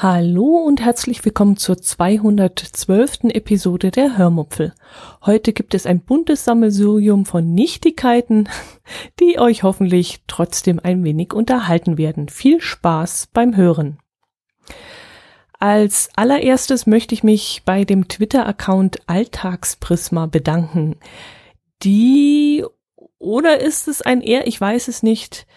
Hallo und herzlich willkommen zur 212. Episode der Hörmupfel. Heute gibt es ein buntes Sammelsurium von Nichtigkeiten, die euch hoffentlich trotzdem ein wenig unterhalten werden. Viel Spaß beim Hören. Als allererstes möchte ich mich bei dem Twitter-Account Alltagsprisma bedanken. Die oder ist es ein er, ich weiß es nicht,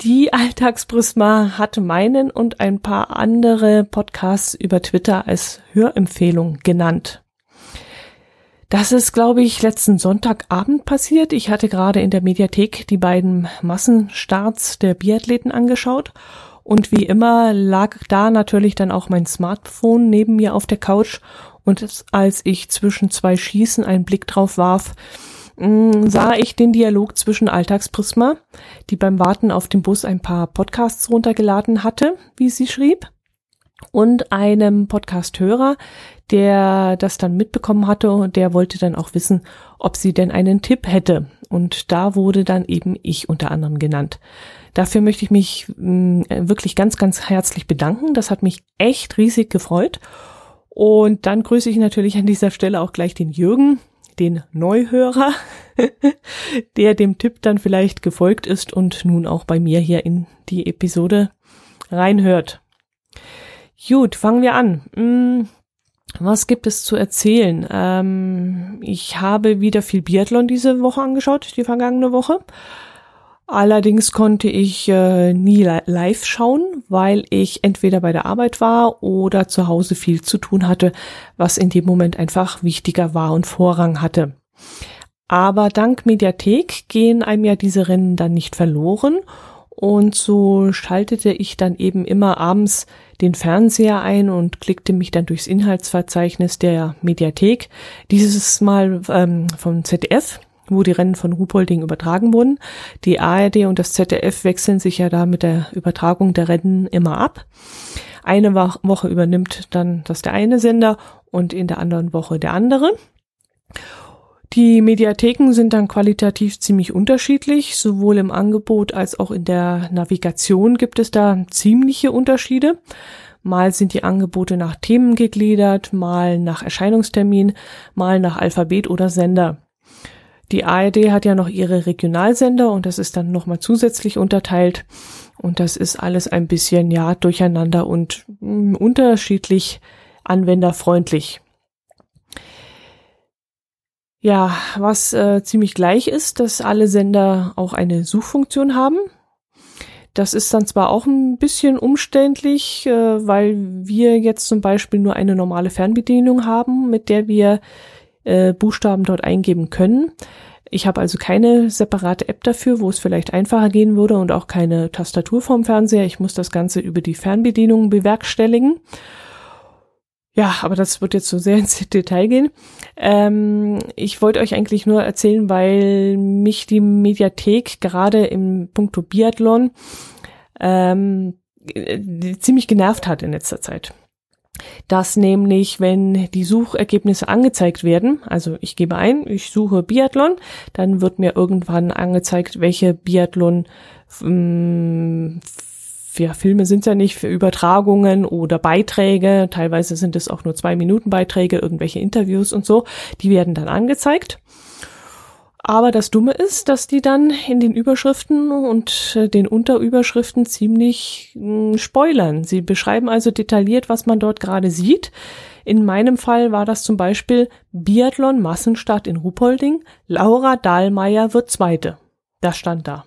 die Alltagsprisma hat meinen und ein paar andere Podcasts über Twitter als Hörempfehlung genannt. Das ist, glaube ich, letzten Sonntagabend passiert. Ich hatte gerade in der Mediathek die beiden Massenstarts der Biathleten angeschaut und wie immer lag da natürlich dann auch mein Smartphone neben mir auf der Couch und als ich zwischen zwei Schießen einen Blick drauf warf, Mm, sah ich den Dialog zwischen Alltagsprisma, die beim Warten auf den Bus ein paar Podcasts runtergeladen hatte, wie sie schrieb, und einem Podcast-Hörer, der das dann mitbekommen hatte und der wollte dann auch wissen, ob sie denn einen Tipp hätte. Und da wurde dann eben ich unter anderem genannt. Dafür möchte ich mich mh, mm, wirklich ganz, ganz herzlich bedanken. Das hat mich echt riesig gefreut. Und dann grüße ich natürlich an dieser Stelle auch gleich den Jürgen, den Neuhörer, der dem Tipp dann vielleicht gefolgt ist und nun auch bei mir hier in die Episode reinhört. Gut, fangen wir an. Hm, was gibt es zu erzählen? Ähm, ich habe wieder viel Biathlon diese Woche angeschaut, die vergangene Woche. Allerdings konnte ich äh, nie live schauen, weil ich entweder bei der Arbeit war oder zu Hause viel zu tun hatte, was in dem Moment einfach wichtiger war und Vorrang hatte. Aber dank Mediathek gehen einem ja diese Rennen dann nicht verloren. Und so schaltete ich dann eben immer abends den Fernseher ein und klickte mich dann durchs Inhaltsverzeichnis der Mediathek, dieses Mal ähm, vom ZDF wo die Rennen von Ruhpolding übertragen wurden. Die ARD und das ZDF wechseln sich ja da mit der Übertragung der Rennen immer ab. Eine Woche übernimmt dann das der eine Sender und in der anderen Woche der andere. Die Mediatheken sind dann qualitativ ziemlich unterschiedlich. Sowohl im Angebot als auch in der Navigation gibt es da ziemliche Unterschiede. Mal sind die Angebote nach Themen gegliedert, mal nach Erscheinungstermin, mal nach Alphabet oder Sender. Die ARD hat ja noch ihre Regionalsender und das ist dann nochmal zusätzlich unterteilt. Und das ist alles ein bisschen, ja, durcheinander und mh, hm, unterschiedlich anwenderfreundlich. Ja, was äh, ziemlich gleich ist, dass alle Sender auch eine Suchfunktion haben. Das ist dann zwar auch ein bisschen umständlich, äh, weil wir jetzt zum Beispiel nur eine normale Fernbedienung haben, mit der wir äh, Buchstaben dort eingeben können. Ich habe also keine separate App dafür, wo es vielleicht einfacher gehen würde und auch keine Tastatur vom Fernseher. Ich muss das Ganze über die Fernbedienung bewerkstelligen. Ja, aber das wird jetzt so sehr ins Detail gehen. Ähm, ich wollte euch eigentlich nur erzählen, weil mich die Mediathek gerade im Punkto Biathlon ähm, äh, ziemlich genervt hat in letzter Zeit dass nämlich, wenn die Suchergebnisse angezeigt werden, also ich gebe ein, ich suche Biathlon, dann wird mir irgendwann angezeigt, welche Biathlon ähm, ja, Filme sind ja nicht für Übertragungen oder Beiträge, teilweise sind es auch nur zwei Minuten Beiträge, irgendwelche Interviews und so, die werden dann angezeigt. Aber das Dumme ist, dass die dann in den Überschriften und äh, den Unterüberschriften ziemlich hm, spoilern. Sie beschreiben also detailliert, was man dort gerade sieht. In meinem Fall war das zum Beispiel Biathlon Massenstart in Ruhpolding. Laura Dahlmeier wird Zweite. Das stand da.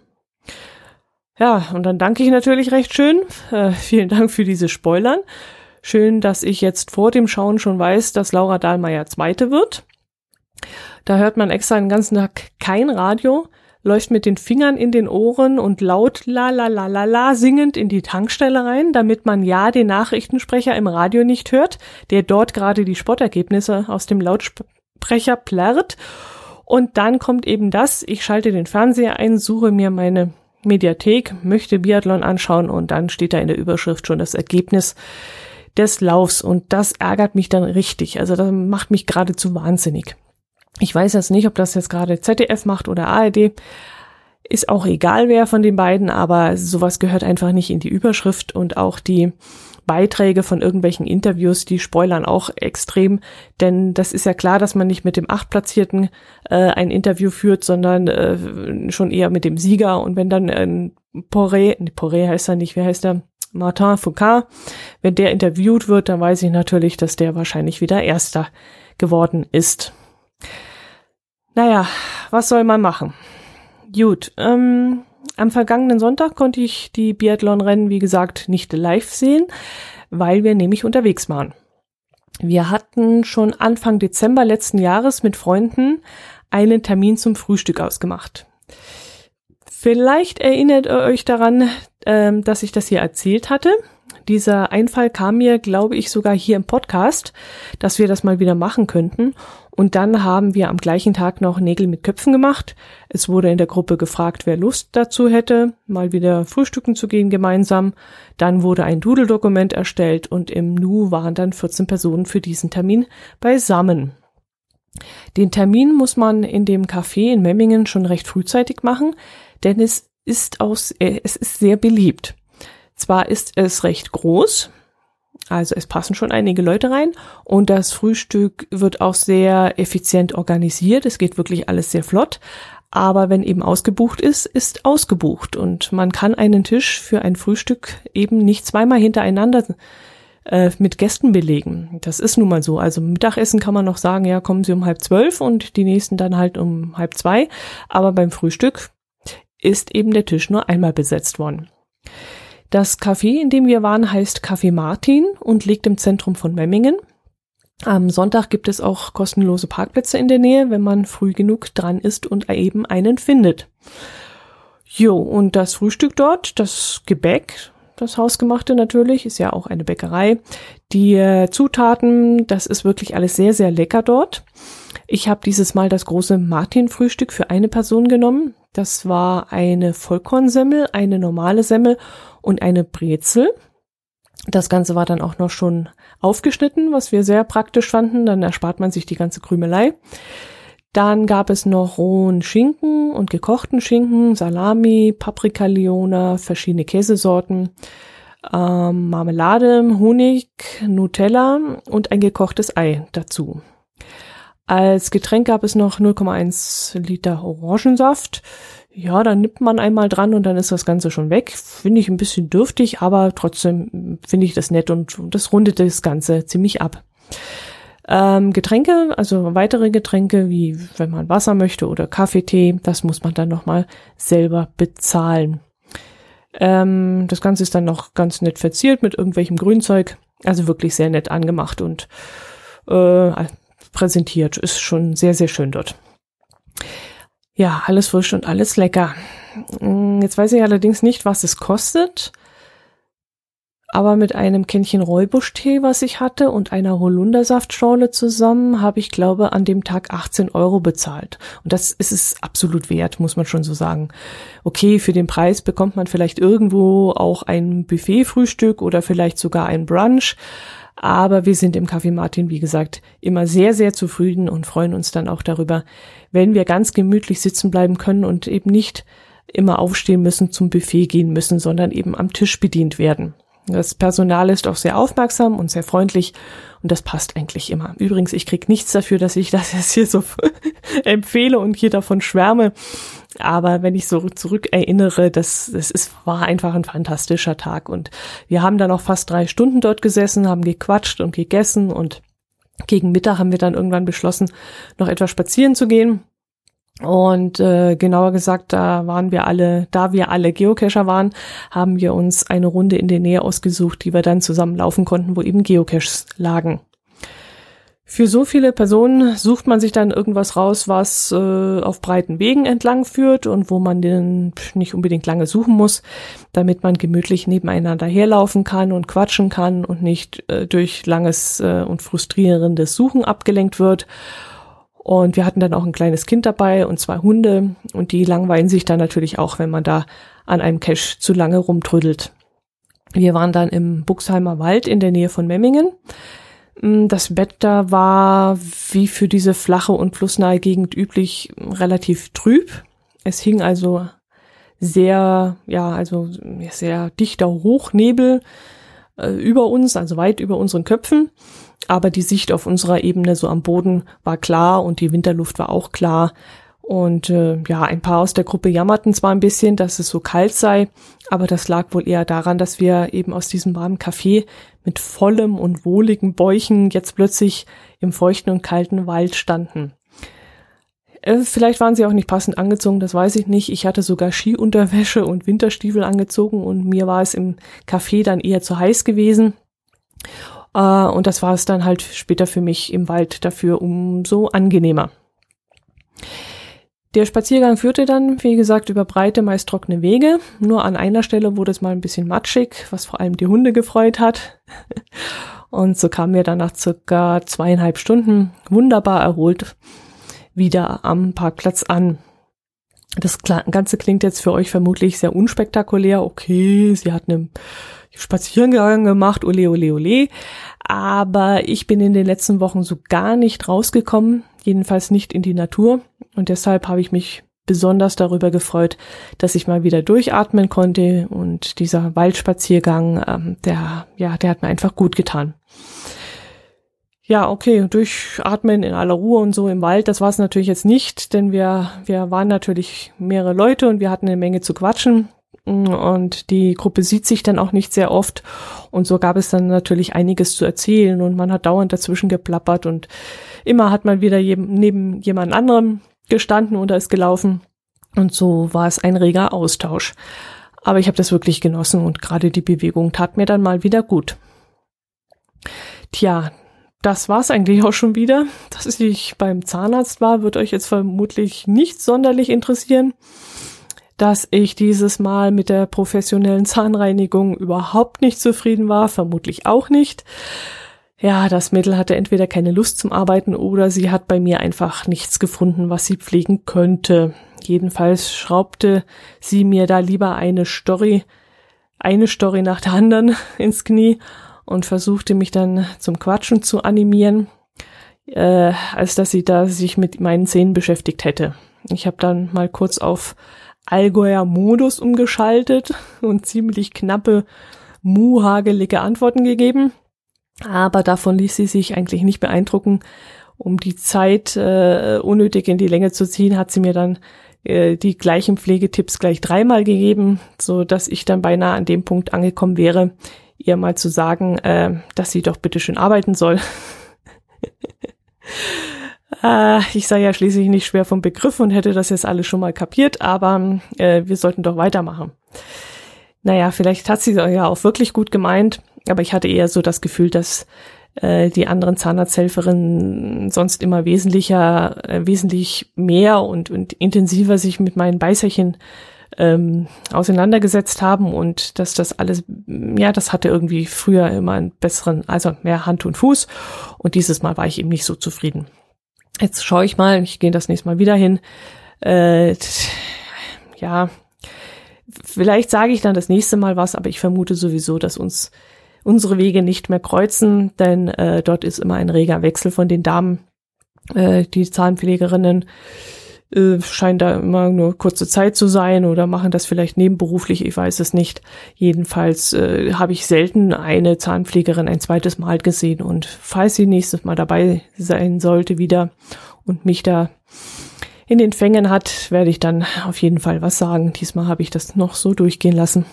Ja, und dann danke ich natürlich recht schön. Äh, vielen Dank für diese Spoilern. Schön, dass ich jetzt vor dem Schauen schon weiß, dass Laura Dahlmeier Zweite wird. Da hört man extra den ganzen Tag kein Radio, läuft mit den Fingern in den Ohren und laut la la la la la singend in die Tankstelle rein, damit man ja den Nachrichtensprecher im Radio nicht hört, der dort gerade die Sportergebnisse aus dem Lautsprecher plärrt. Und dann kommt eben das, ich schalte den Fernseher ein, suche mir meine Mediathek, möchte Biathlon anschauen und dann steht da in der Überschrift schon das Ergebnis des Laufs und das ärgert mich dann richtig. Also das macht mich geradezu wahnsinnig. Ich weiß jetzt nicht, ob das jetzt gerade ZDF macht oder ARD. Ist auch egal, wer von den beiden, aber sowas gehört einfach nicht in die Überschrift und auch die Beiträge von irgendwelchen Interviews, die spoilern auch extrem, denn das ist ja klar, dass man nicht mit dem Achtplatzierten äh, ein Interview führt, sondern äh, schon eher mit dem Sieger und wenn dann ein Poré, Poré heißt er nicht, wer heißt er? Martin Foucault, wenn der interviewt wird, dann weiß ich natürlich, dass der wahrscheinlich wieder Erster geworden ist. Naja, was soll man machen? Gut, ähm, am vergangenen Sonntag konnte ich die Biathlon-Rennen, wie gesagt, nicht live sehen, weil wir nämlich unterwegs waren. Wir hatten schon Anfang Dezember letzten Jahres mit Freunden einen Termin zum Frühstück ausgemacht. Vielleicht erinnert ihr euch daran, ähm, dass ich das hier erzählt hatte. Dieser Einfall kam mir, glaube ich, sogar hier im Podcast, dass wir das mal wieder machen könnten. Und dann haben wir am gleichen Tag noch Nägel mit Köpfen gemacht. Es wurde in der Gruppe gefragt, wer Lust dazu hätte, mal wieder frühstücken zu gehen gemeinsam. Dann wurde ein Doodle-Dokument erstellt und im Nu waren dann 14 Personen für diesen Termin beisammen. Den Termin muss man in dem Café in Memmingen schon recht frühzeitig machen, denn es ist aus, äh, es ist sehr beliebt. Zwar ist es recht groß, also es passen schon einige Leute rein und das Frühstück wird auch sehr effizient organisiert. Es geht wirklich alles sehr flott. Aber wenn eben ausgebucht ist, ist ausgebucht und man kann einen Tisch für ein Frühstück eben nicht zweimal hintereinander äh, mit Gästen belegen. Das ist nun mal so. Also Mittagessen kann man noch sagen, ja, kommen Sie um halb zwölf und die nächsten dann halt um halb zwei. Aber beim Frühstück ist eben der Tisch nur einmal besetzt worden. Das Café, in dem wir waren, heißt Café Martin und liegt im Zentrum von Memmingen. Am Sonntag gibt es auch kostenlose Parkplätze in der Nähe, wenn man früh genug dran ist und eben einen findet. Jo, und das Frühstück dort, das Gebäck, das Hausgemachte natürlich, ist ja auch eine Bäckerei. Die äh, Zutaten, das ist wirklich alles sehr, sehr lecker dort. Ich habe dieses Mal das große Martin-Frühstück für eine Person genommen. Das war eine Vollkornsemmel, eine normale Semmel und eine Brezel. Das Ganze war dann auch noch schon aufgeschnitten, was wir sehr praktisch fanden. Dann erspart man sich die ganze Krümelei. Dann gab es noch rohen Schinken und gekochten Schinken, Salami, Paprikaliona, verschiedene Käsesorten, ähm, Marmelade, Honig, Nutella und ein gekochtes Ei dazu. Als Getränk gab es noch 0,1 Liter Orangensaft. Ja, dann nippt man einmal dran und dann ist das Ganze schon weg. Finde ich ein bisschen dürftig, aber trotzdem finde ich das nett und, und das rundet das Ganze ziemlich ab. Ähm, Getränke, also weitere Getränke, wie wenn man Wasser möchte oder Kaffee, Tee, das muss man dann nochmal selber bezahlen. Ähm, das Ganze ist dann noch ganz nett verziert mit irgendwelchem Grünzeug. Also wirklich sehr nett angemacht und äh, präsentiert. Ist schon sehr, sehr schön dort. Ja, alles frisch und alles lecker. Mm, jetzt weiß ich allerdings nicht, was es kostet aber mit einem Kännchen Räubuschtee, was ich hatte, und einer Holundersaftschorle zusammen, habe ich glaube an dem Tag 18 Euro bezahlt. Und das ist es absolut wert, muss man schon so sagen. Okay, für den Preis bekommt man vielleicht irgendwo auch ein Buffet-Frühstück oder vielleicht sogar ein Brunch. Aber wir sind im Café Martin, wie gesagt, immer sehr, sehr zufrieden und freuen uns dann auch darüber, wenn wir ganz gemütlich sitzen bleiben können und eben nicht immer aufstehen müssen, zum Buffet gehen müssen, sondern eben am Tisch bedient werden. Das Personal ist auch sehr aufmerksam und sehr freundlich und das passt eigentlich immer. Übrigens, ich krieg nichts dafür, dass ich das jetzt hier so empfehle und hier davon schwärme. Aber wenn ich so zurück erinnere, das, das ist, war einfach ein fantastischer Tag und wir haben dann auch fast drei Stunden dort gesessen, haben gequatscht und gegessen und gegen Mittag haben wir dann irgendwann beschlossen, noch etwas spazieren zu gehen. Und äh, genauer gesagt, da waren wir alle, da wir alle Geocacher waren, haben wir uns eine Runde in der Nähe ausgesucht, die wir dann zusammen laufen konnten, wo eben Geocaches lagen. Für so viele Personen sucht man sich dann irgendwas raus, was äh, auf breiten Wegen entlang führt und wo man den nicht unbedingt lange suchen muss, damit man gemütlich nebeneinander herlaufen kann und quatschen kann und nicht äh, durch langes äh, und frustrierendes Suchen abgelenkt wird. Und wir hatten dann auch ein kleines Kind dabei und zwei Hunde und die langweilen sich dann natürlich auch, wenn man da an einem Cache zu lange rumtrödelt. Wir waren dann im Buxheimer Wald in der Nähe von Memmingen. Mm, das Bett da war wie für diese flache und flussnahe Gegend üblich relativ trüb. Es hing also sehr, ja, also sehr dichter Hochnebel äh, über uns, also weit über unseren Köpfen aber die Sicht auf unserer Ebene so am Boden war klar und die Winterluft war auch klar. Und äh, ja, ein paar aus der Gruppe jammerten zwar ein bisschen, dass es so kalt sei, aber das lag wohl eher daran, dass wir eben aus diesem warmen Café mit vollem und wohligen Bäuchen jetzt plötzlich im feuchten und kalten Wald standen. Äh, vielleicht waren sie auch nicht passend angezogen, das weiß ich nicht. Ich hatte sogar Skiunterwäsche und Winterstiefel angezogen und mir war es im Café dann eher zu heiß gewesen. Uh, und das war es dann halt später für mich im Wald dafür umso angenehmer. Der Spaziergang führte dann, wie gesagt, über breite, meist trockene Wege. Nur an einer Stelle wurde es mal ein bisschen matschig, was vor allem die Hunde gefreut hat. Und so kamen wir dann nach circa zweieinhalb Stunden wunderbar erholt wieder am Parkplatz an. Das Ganze klingt jetzt für euch vermutlich sehr unspektakulär. Okay, sie hat eine Spaziergang gemacht, ole, ole, ole. Aber ich bin in den letzten Wochen so gar nicht rausgekommen, jedenfalls nicht in die Natur. Und deshalb habe ich mich besonders darüber gefreut, dass ich mal wieder durchatmen konnte. Und dieser Waldspaziergang, ähm, der, ja, der hat mir einfach gut getan. Ja, okay, durchatmen in aller Ruhe und so im Wald, das war es natürlich jetzt nicht, denn wir, wir waren natürlich mehrere Leute und wir hatten eine Menge zu quatschen. Und die Gruppe sieht sich dann auch nicht sehr oft. Und so gab es dann natürlich einiges zu erzählen und man hat dauernd dazwischen geplappert und immer hat man wieder neben jemand anderem gestanden oder ist gelaufen und so war es ein reger Austausch. Aber ich habe das wirklich genossen und gerade die Bewegung tat mir dann mal wieder gut. Tja, das war's eigentlich auch schon wieder. Dass ich beim Zahnarzt war, wird euch jetzt vermutlich nicht sonderlich interessieren dass ich dieses Mal mit der professionellen Zahnreinigung überhaupt nicht zufrieden war, vermutlich auch nicht. Ja, das Mädel hatte entweder keine Lust zum Arbeiten oder sie hat bei mir einfach nichts gefunden, was sie pflegen könnte. Jedenfalls schraubte sie mir da lieber eine Story, eine Story nach der anderen ins Knie und versuchte mich dann zum Quatschen zu animieren, äh, als dass sie da sich mit meinen Zähnen beschäftigt hätte. Ich habe dann mal kurz auf Allgäuer Modus umgeschaltet und ziemlich knappe, muhagelige Antworten gegeben. Aber davon ließ sie sich eigentlich nicht beeindrucken. Um die Zeit äh, unnötig in die Länge zu ziehen, hat sie mir dann äh, die gleichen Pflegetipps gleich dreimal gegeben, so dass ich dann beinahe an dem Punkt angekommen wäre, ihr mal zu sagen, äh, dass sie doch bitte schön arbeiten soll. Äh, ich sei ja schließlich nicht schwer vom Begriff und hätte das jetzt alles schon mal kapiert, aber äh, wir sollten doch weitermachen. Naja, vielleicht hat sie ja auch wirklich gut gemeint, aber ich hatte eher so das Gefühl, dass äh, die anderen Zahnarzthelferinnen sonst immer wesentlicher, äh, wesentlich mehr und, und intensiver sich mit meinen Beißerchen ähm, auseinandergesetzt haben und dass das alles, ja, das hatte irgendwie früher immer einen besseren, also mehr Hand und Fuß und dieses Mal war ich eben nicht so zufrieden. Jetzt schaue ich mal, ich gehe das nächste Mal wieder hin. Äh, ja, vielleicht sage ich dann das nächste Mal was, aber ich vermute sowieso, dass uns unsere Wege nicht mehr kreuzen, denn äh, dort ist immer ein reger Wechsel von den Damen. Äh, die Zahnpflegerinnen äh, scheint da immer nur kurze Zeit zu sein oder machen das vielleicht nebenberuflich, ich weiß es nicht. Jedenfalls äh, habe ich selten eine Zahnpflegerin ein zweites Mal gesehen und falls sie nächstes Mal dabei sein sollte wieder und mich da in den Fängen hat, werde ich dann auf jeden Fall was sagen. Diesmal habe ich das noch so durchgehen lassen.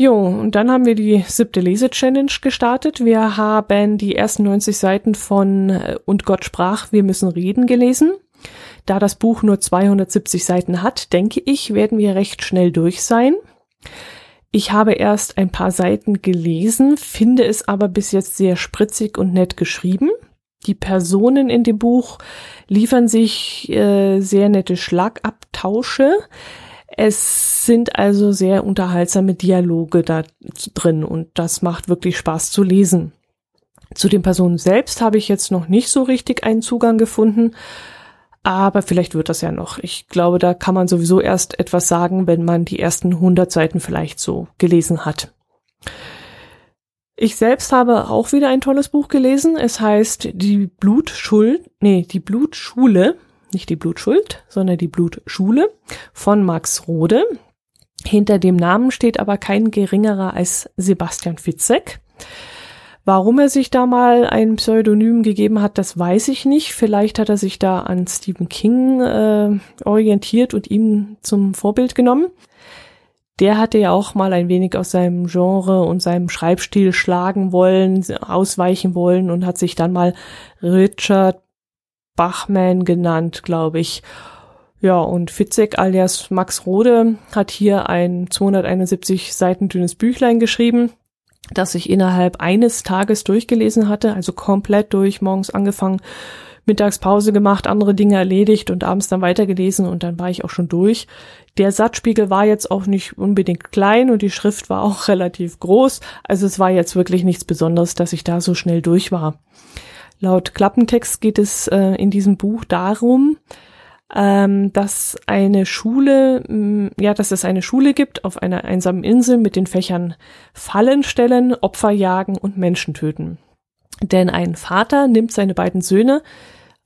Jo, und dann haben wir die siebte Lese-Challenge gestartet. Wir haben die ersten 90 Seiten von äh, Und Gott sprach, wir müssen reden gelesen. Da das Buch nur 270 Seiten hat, denke ich, werden wir recht schnell durch sein. Ich habe erst ein paar Seiten gelesen, finde es aber bis jetzt sehr spritzig und nett geschrieben. Die Personen in dem Buch liefern sich äh, sehr nette Schlagabtausche. Es sind also sehr unterhaltsame Dialoge da drin und das macht wirklich Spaß zu lesen. Zu den Personen selbst habe ich jetzt noch nicht so richtig einen Zugang gefunden, aber vielleicht wird das ja noch. Ich glaube, da kann man sowieso erst etwas sagen, wenn man die ersten 100 Seiten vielleicht so gelesen hat. Ich selbst habe auch wieder ein tolles Buch gelesen. Es heißt Die Blutschuld, nee, die Blutschule, nicht die Blutschuld, sondern die Blutschule von Max Rode. Hinter dem Namen steht aber kein geringerer als Sebastian Fitzek. Warum er sich da mal ein Pseudonym gegeben hat, das weiß ich nicht. Vielleicht hat er sich da an Stephen King äh, orientiert und ihn zum Vorbild genommen. Der hatte ja auch mal ein wenig aus seinem Genre und seinem Schreibstil schlagen wollen, ausweichen wollen und hat sich dann mal Richard Bachman genannt, glaube ich. Ja, und Fitzek alias Max Rode hat hier ein 271 Seiten dünnes Büchlein geschrieben das ich innerhalb eines Tages durchgelesen hatte, also komplett durch, morgens angefangen, Mittagspause gemacht, andere Dinge erledigt und abends dann weitergelesen und dann war ich auch schon durch. Der Satzspiegel war jetzt auch nicht unbedingt klein und die Schrift war auch relativ groß, also es war jetzt wirklich nichts Besonderes, dass ich da so schnell durch war. Laut Klappentext geht es äh, in diesem Buch darum, ähm, dass eine Schule, mh, ja, dass es eine Schule gibt auf einer einsamen Insel mit den Fächern Fallen stellen, Opfer jagen und Menschen töten. Denn ein Vater nimmt seine beiden Söhne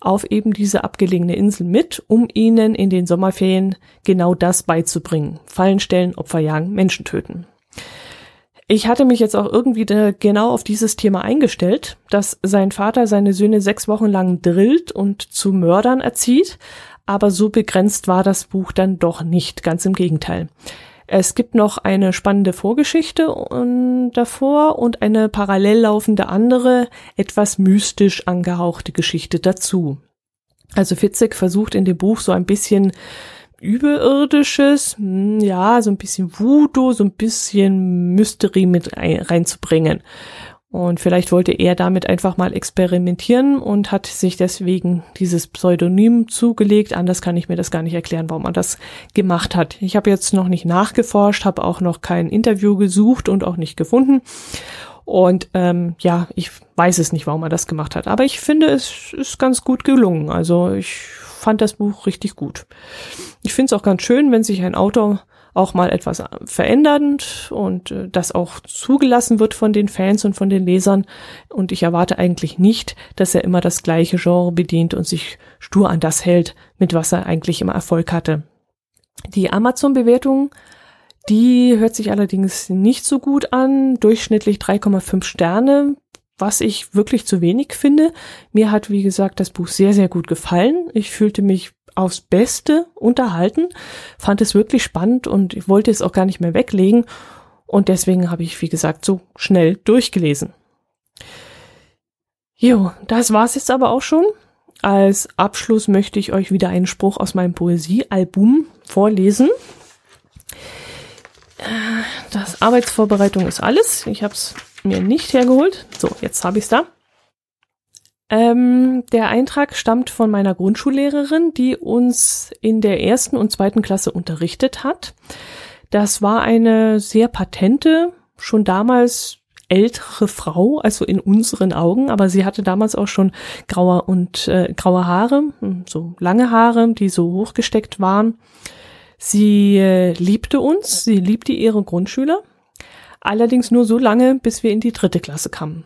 auf eben diese abgelegene Insel mit, um ihnen in den Sommerferien genau das beizubringen. Fallen stellen, Opfer jagen, Menschen töten. Ich hatte mich jetzt auch irgendwie genau auf dieses Thema eingestellt, dass sein Vater seine Söhne sechs Wochen lang drillt und zu Mördern erzieht, aber so begrenzt war das Buch dann doch nicht, ganz im Gegenteil. Es gibt noch eine spannende Vorgeschichte davor und eine parallel laufende andere, etwas mystisch angehauchte Geschichte dazu. Also Fitzek versucht in dem Buch so ein bisschen Überirdisches, hm, ja, so ein bisschen Voodoo, so ein bisschen Mystery mit reinzubringen. Und vielleicht wollte er damit einfach mal experimentieren und hat sich deswegen dieses Pseudonym zugelegt. Anders kann ich mir das gar nicht erklären, warum er das gemacht hat. Ich habe jetzt noch nicht nachgeforscht, habe auch noch kein Interview gesucht und auch nicht gefunden. Und ähm, ja, ich weiß es nicht, warum er das gemacht hat. Aber ich finde, es ist ganz gut gelungen. Also ich fand das Buch richtig gut. Ich finde es auch ganz schön, wenn sich ein Autor auch mal etwas verändernd und äh, das auch zugelassen wird von den Fans und von den Lesern. Und ich erwarte eigentlich nicht, dass er immer das gleiche Genre bedient und sich stur an das hält, mit was er eigentlich immer Erfolg hatte. Die Amazon-Bewertung, die hört sich allerdings nicht so gut an, durchschnittlich 3,5 Sterne, was ich wirklich zu wenig finde. Mir hat, wie gesagt, das Buch sehr, sehr gut gefallen. Ich fühlte mich aufs Beste unterhalten, fand es wirklich spannend und ich wollte es auch gar nicht mehr weglegen. Und deswegen habe ich, wie gesagt, so schnell durchgelesen. Jo, das war's jetzt aber auch schon. Als Abschluss möchte ich euch wieder einen Spruch aus meinem Poesiealbum vorlesen. Das Arbeitsvorbereitung ist alles. Ich habe es mir nicht hergeholt. So, jetzt habe ich es da. Ähm, der Eintrag stammt von meiner Grundschullehrerin, die uns in der ersten und zweiten Klasse unterrichtet hat. Das war eine sehr patente, schon damals ältere Frau, also in unseren Augen, aber sie hatte damals auch schon graue und äh, graue Haare, hm, so lange Haare, die so hochgesteckt waren. Sie äh, liebte uns, sie liebte ihre Grundschüler, allerdings nur so lange, bis wir in die dritte Klasse kamen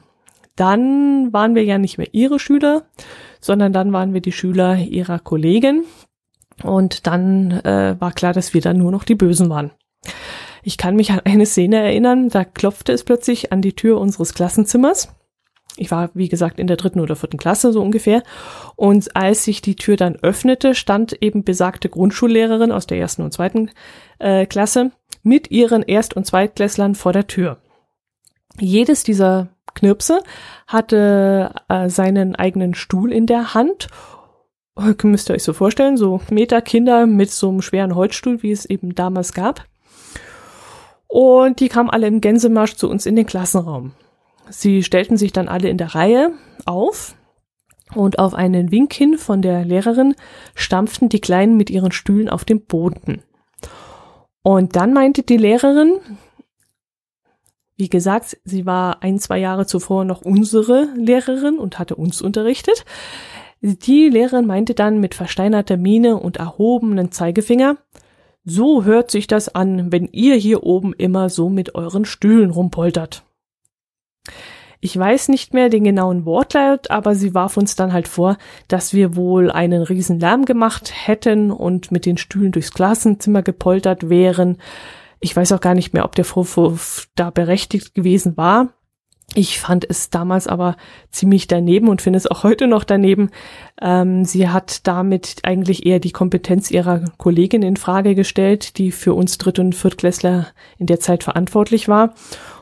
dann waren wir ja nicht mehr ihre Schüler, sondern dann waren wir die Schüler ihrer Kollegin. Und dann äh, war klar, dass wir dann nur noch die Bösen waren. Ich kann mich an eine Szene erinnern, da klopfte es plötzlich an die Tür unseres Klassenzimmers. Ich war, wie gesagt, in der dritten oder vierten Klasse so ungefähr. Und als sich die Tür dann öffnete, stand eben besagte Grundschullehrerin aus der ersten und zweiten äh, Klasse mit ihren Erst- und Zweitklässlern vor der Tür. Jedes dieser Knirpse hatte äh, seinen eigenen Stuhl in der Hand. Müsst ihr euch so vorstellen, so Meterkinder mit so einem schweren Holzstuhl, wie es eben damals gab. Und die kamen alle im Gänsemarsch zu uns in den Klassenraum. Sie stellten sich dann alle in der Reihe auf und auf einen Wink hin von der Lehrerin stampften die Kleinen mit ihren Stühlen auf den Boden. Und dann meinte die Lehrerin, Wie gesagt, sie war ein, zwei Jahre zuvor noch unsere Lehrerin und hatte uns unterrichtet. Die Lehrerin meinte dann mit versteinerter Miene und erhobenen Zeigefinger, so hört sich das an, wenn ihr hier oben immer so mit euren Stühlen rumpoltert. Ich weiß nicht mehr den genauen Wortlaut, aber sie warf uns dann halt vor, dass wir wohl einen riesen Lärm gemacht hätten und mit den Stühlen durchs Klassenzimmer gepoltert wären. Ich weiß auch gar nicht mehr, ob der Vorwurf da berechtigt gewesen war. Ich fand es damals aber ziemlich daneben und finde es auch heute noch daneben. Ähm, sie hat damit eigentlich eher die Kompetenz ihrer Kollegin in Frage gestellt, die für uns Dritt- und Viertklässler in der Zeit verantwortlich war.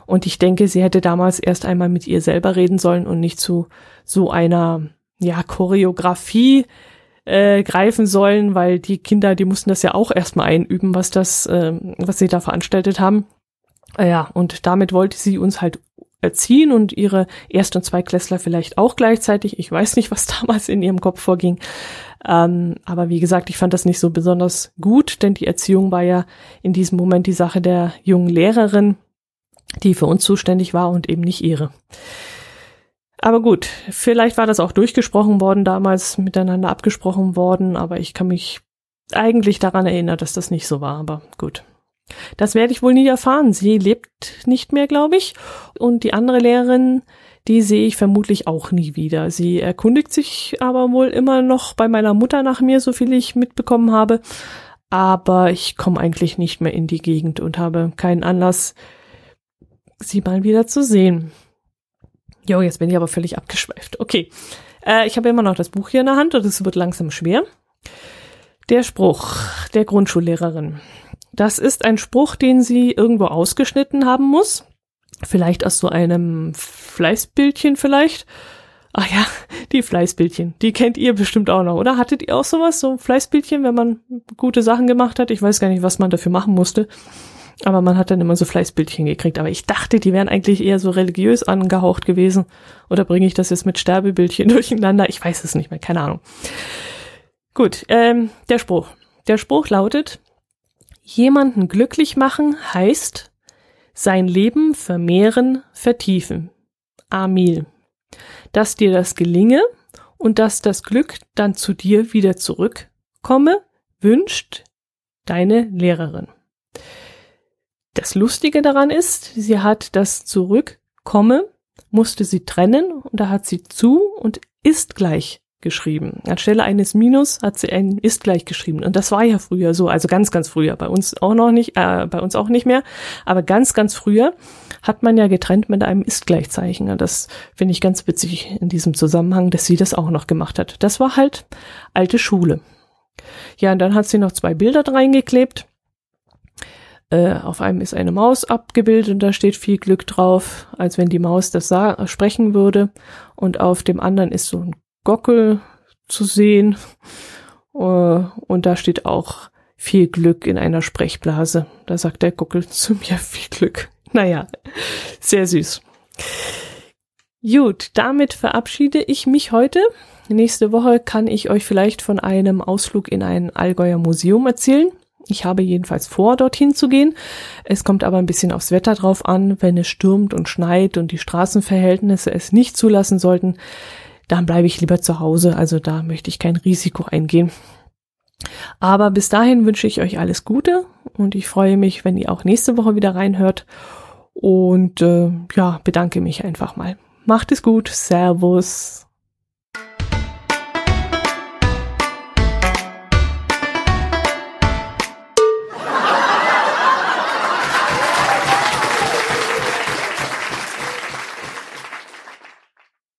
Und ich denke, sie hätte damals erst einmal mit ihr selber reden sollen und nicht zu so einer ja Choreografie äh, greifen sollen, weil die Kinder, die mussten das ja auch erstmal einüben, was das, äh, was sie da veranstaltet haben. Äh, ja, und damit wollte sie uns halt erziehen und ihre Erst- und Zweitklässler vielleicht auch gleichzeitig. Ich weiß nicht, was damals in ihrem Kopf vorging. Ähm, aber wie gesagt, ich fand das nicht so besonders gut, denn die Erziehung war ja in diesem Moment die Sache der jungen Lehrerin die für uns zuständig war und eben nicht ihre. Aber gut, vielleicht war das auch durchgesprochen worden damals, miteinander abgesprochen worden, aber ich kann mich eigentlich daran erinnern, dass das nicht so war, aber gut. Das werde ich wohl nie erfahren. Sie lebt nicht mehr, glaube ich. Und die andere Lehrerin, die sehe ich vermutlich auch nie wieder. Sie erkundigt sich aber wohl immer noch bei meiner Mutter nach mir, so viel ich mitbekommen habe. Aber ich komme eigentlich nicht mehr in die Gegend und habe keinen Anlass, sie mal wieder zu sehen. Jo, jetzt bin ich aber völlig abgeschweift. Okay, äh, ich habe immer noch das Buch hier in der Hand und es wird langsam schwer. Der Spruch der Grundschullehrerin. Das ist ein Spruch, den sie irgendwo ausgeschnitten haben muss. Vielleicht aus so einem Fleißbildchen vielleicht. Ach ja, die Fleißbildchen. Die kennt ihr bestimmt auch noch, oder? Hattet ihr auch sowas? So Fleißbildchen, wenn man gute Sachen gemacht hat? Ich weiß gar nicht, was man dafür machen musste. Aber man hat dann immer so Fleißbildchen gekriegt. Aber ich dachte, die wären eigentlich eher so religiös angehaucht gewesen. Oder bringe ich das jetzt mit Sterbebildchen durcheinander? Ich weiß es nicht mehr, keine Ahnung. Gut, ähm, der Spruch. Der Spruch lautet, jemanden glücklich machen heißt sein Leben vermehren, vertiefen. Amil. Dass dir das gelinge und dass das Glück dann zu dir wieder zurückkomme, wünscht deine Lehrerin. Das Lustige daran ist, sie hat das Zurückkomme, musste sie trennen und da hat sie zu und ist gleich geschrieben. Anstelle eines Minus hat sie ein ist gleich geschrieben. Und das war ja früher so, also ganz, ganz früher. Bei uns auch noch nicht, äh, bei uns auch nicht mehr. Aber ganz, ganz früher hat man ja getrennt mit einem ist gleichzeichen. Und das finde ich ganz witzig in diesem Zusammenhang, dass sie das auch noch gemacht hat. Das war halt alte Schule. Ja, und dann hat sie noch zwei Bilder reingeklebt. Äh, auf einem ist eine Maus abgebildet und da steht viel Glück drauf, als wenn die Maus das sprechen würde. Und auf dem anderen ist so ein Gockel zu sehen. Äh, und da steht auch viel Glück in einer Sprechblase. Da sagt der Gockel zu mir viel Glück. Naja, sehr süß. Gut, damit verabschiede ich mich heute. Nächste Woche kann ich euch vielleicht von einem Ausflug in ein Allgäuer Museum erzählen. Ich habe jedenfalls vor, dorthin zu gehen. Es kommt aber ein bisschen aufs Wetter drauf an. Wenn es stürmt und schneit und die Straßenverhältnisse es nicht zulassen sollten, dann bleibe ich lieber zu Hause. Also da möchte ich kein Risiko eingehen. Aber bis dahin wünsche ich euch alles Gute und ich freue mich, wenn ihr auch nächste Woche wieder reinhört. Und äh, ja, bedanke mich einfach mal. Macht es gut. Servus.